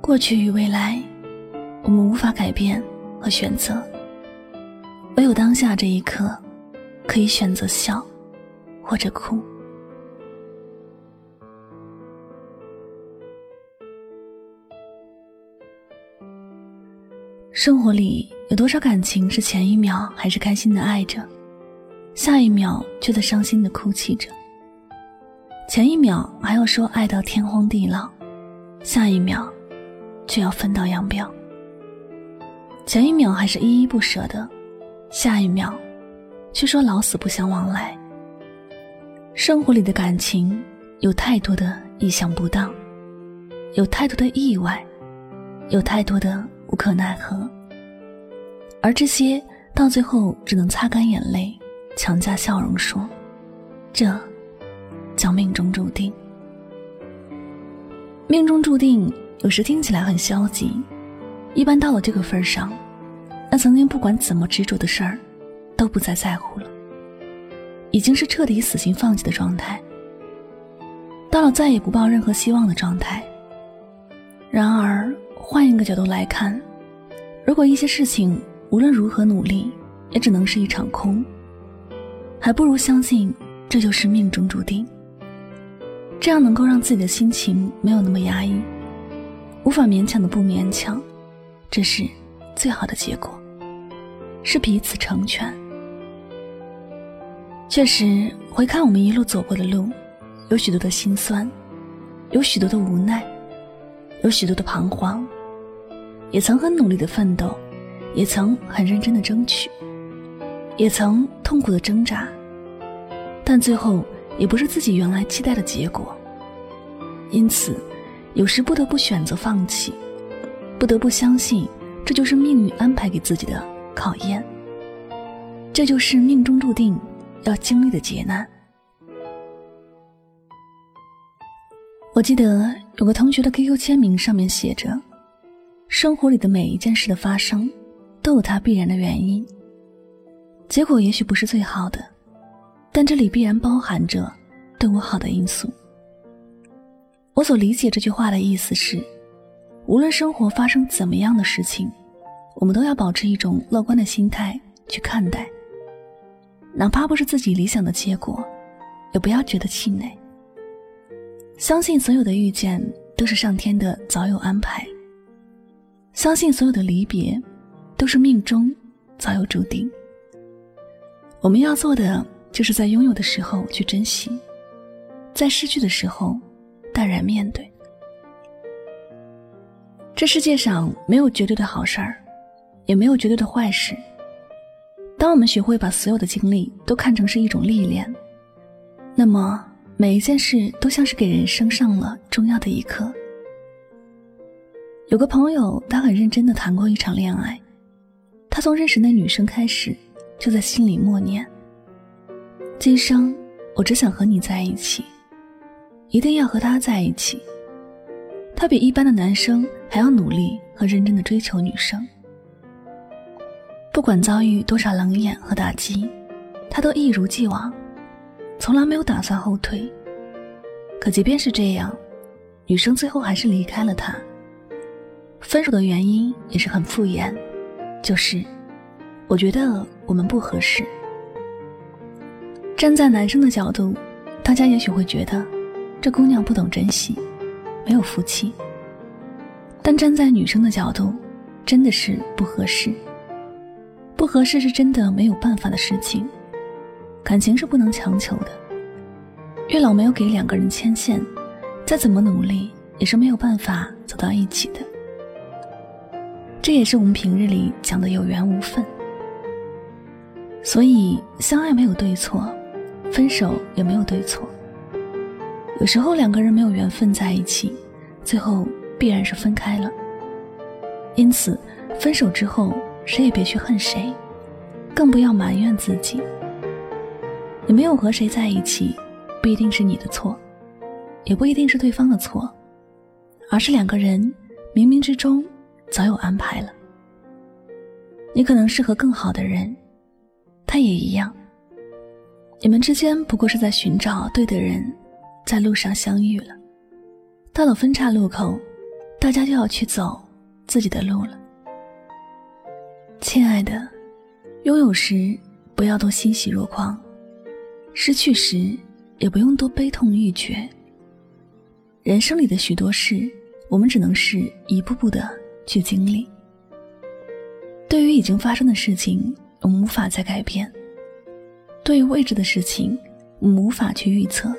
过去与未来，我们无法改变和选择，唯有当下这一刻，可以选择笑，或者哭。生活里有多少感情是前一秒还是开心的爱着，下一秒却在伤心的哭泣着？前一秒还要说爱到天荒地老，下一秒。却要分道扬镳。前一秒还是依依不舍的，下一秒，却说老死不相往来。生活里的感情有太多的意想不到，有太多的意外，有太多的无可奈何，而这些到最后只能擦干眼泪，强加笑容说：“这叫命中注定。”命中注定。有时听起来很消极，一般到了这个份上，那曾经不管怎么执着的事儿，都不再在乎了，已经是彻底死心放弃的状态，到了再也不抱任何希望的状态。然而，换一个角度来看，如果一些事情无论如何努力，也只能是一场空，还不如相信这就是命中注定，这样能够让自己的心情没有那么压抑。无法勉强的不勉强，这是最好的结果，是彼此成全。确实，回看我们一路走过的路，有许多的心酸，有许多的无奈，有许多的彷徨，也曾很努力的奋斗，也曾很认真的争取，也曾痛苦的挣扎，但最后也不是自己原来期待的结果，因此。有时不得不选择放弃，不得不相信这就是命运安排给自己的考验，这就是命中注定要经历的劫难。我记得有个同学的 QQ 签名上面写着：“生活里的每一件事的发生，都有它必然的原因。结果也许不是最好的，但这里必然包含着对我好的因素。”我所理解这句话的意思是，无论生活发生怎么样的事情，我们都要保持一种乐观的心态去看待。哪怕不是自己理想的结果，也不要觉得气馁。相信所有的遇见都是上天的早有安排，相信所有的离别都是命中早有注定。我们要做的，就是在拥有的时候去珍惜，在失去的时候。淡然面对。这世界上没有绝对的好事儿，也没有绝对的坏事。当我们学会把所有的经历都看成是一种历练，那么每一件事都像是给人生上了重要的一课。有个朋友，他很认真的谈过一场恋爱，他从认识那女生开始，就在心里默念：今生我只想和你在一起。一定要和他在一起。他比一般的男生还要努力和认真的追求女生。不管遭遇多少冷眼和打击，他都一如既往，从来没有打算后退。可即便是这样，女生最后还是离开了他。分手的原因也是很敷衍，就是我觉得我们不合适。站在男生的角度，大家也许会觉得。这姑娘不懂珍惜，没有福气。但站在女生的角度，真的是不合适。不合适是真的没有办法的事情，感情是不能强求的。月老没有给两个人牵线，再怎么努力也是没有办法走到一起的。这也是我们平日里讲的有缘无分。所以，相爱没有对错，分手也没有对错。有时候两个人没有缘分在一起，最后必然是分开了。因此，分手之后，谁也别去恨谁，更不要埋怨自己。你没有和谁在一起，不一定是你的错，也不一定是对方的错，而是两个人冥冥之中早有安排了。你可能适合更好的人，他也一样。你们之间不过是在寻找对的人。在路上相遇了，到了分岔路口，大家就要去走自己的路了。亲爱的，拥有时不要多欣喜若狂，失去时也不用多悲痛欲绝。人生里的许多事，我们只能是一步步的去经历。对于已经发生的事情，我们无法再改变；对于未知的事情，我们无法去预测。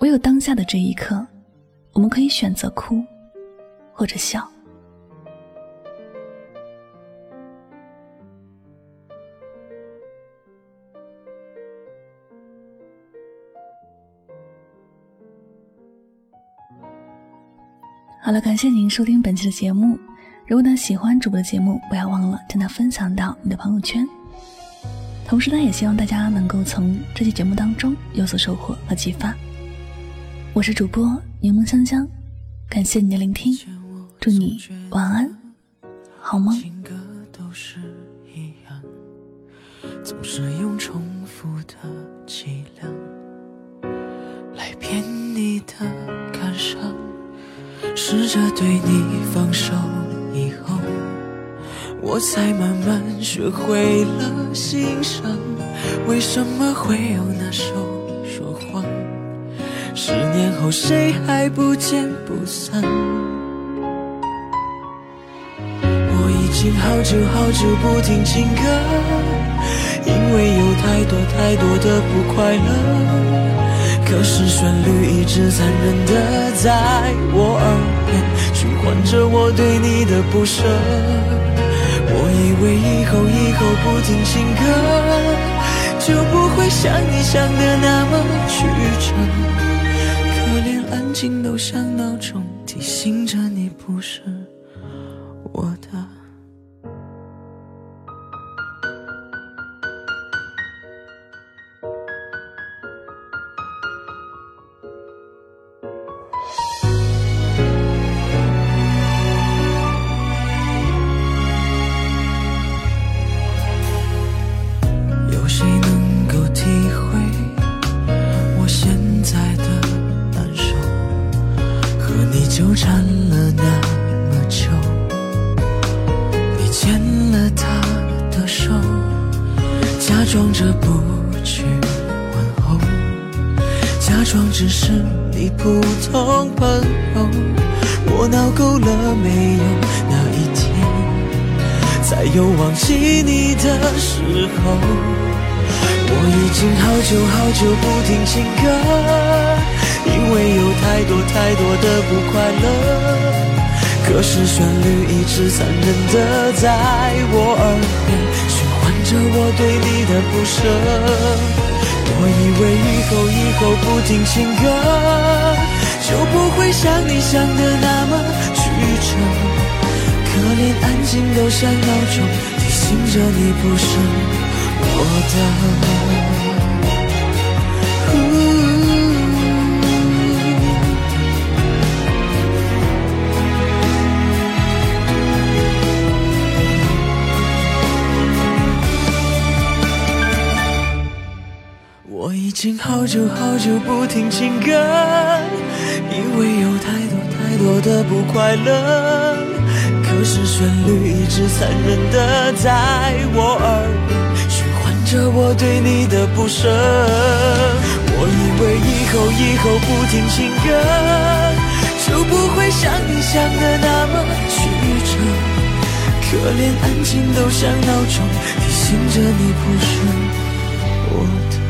唯有当下的这一刻，我们可以选择哭，或者笑。好了，感谢您收听本期的节目。如果呢喜欢主播的节目，不要忘了将它分享到你的朋友圈。同时呢，也希望大家能够从这期节目当中有所收获和启发。我是主播柠檬香香，感谢你的聆听，祝你晚安，好梦。总是用重复的伎俩来骗你的感伤，试着对你放手以后，我才慢慢学会了欣赏，为什么会有那首。十年后，谁还不见不散？我已经好久好久不听情歌，因为有太多太多的不快乐。可是旋律一直残忍的在我耳边循环着我对你的不舍。我以为以后以后不听情歌，就不会像你想的那么曲折。心都像闹钟，提醒着你不是我的。纠缠了那么久，你牵了他的手，假装着不去问候，假装只是你普通朋友。我闹够了没有？那一天才有忘记你的时候。我已经好久好久不听情歌。因为有太多太多的不快乐，可是旋律一直残忍的在我耳边循环着我对你的不舍。我以为以后以后不听情歌，就不会像你想的那么曲折。可连安静都像闹钟，提醒着你不是我的。经好久好久不听情歌，因为有太多太多的不快乐。可是旋律一直残忍的在我耳边循环着我对你的不舍。我以为以后以后不听情歌，就不会像你想的那么曲折。可连安静都像闹钟，提醒着你不是我的。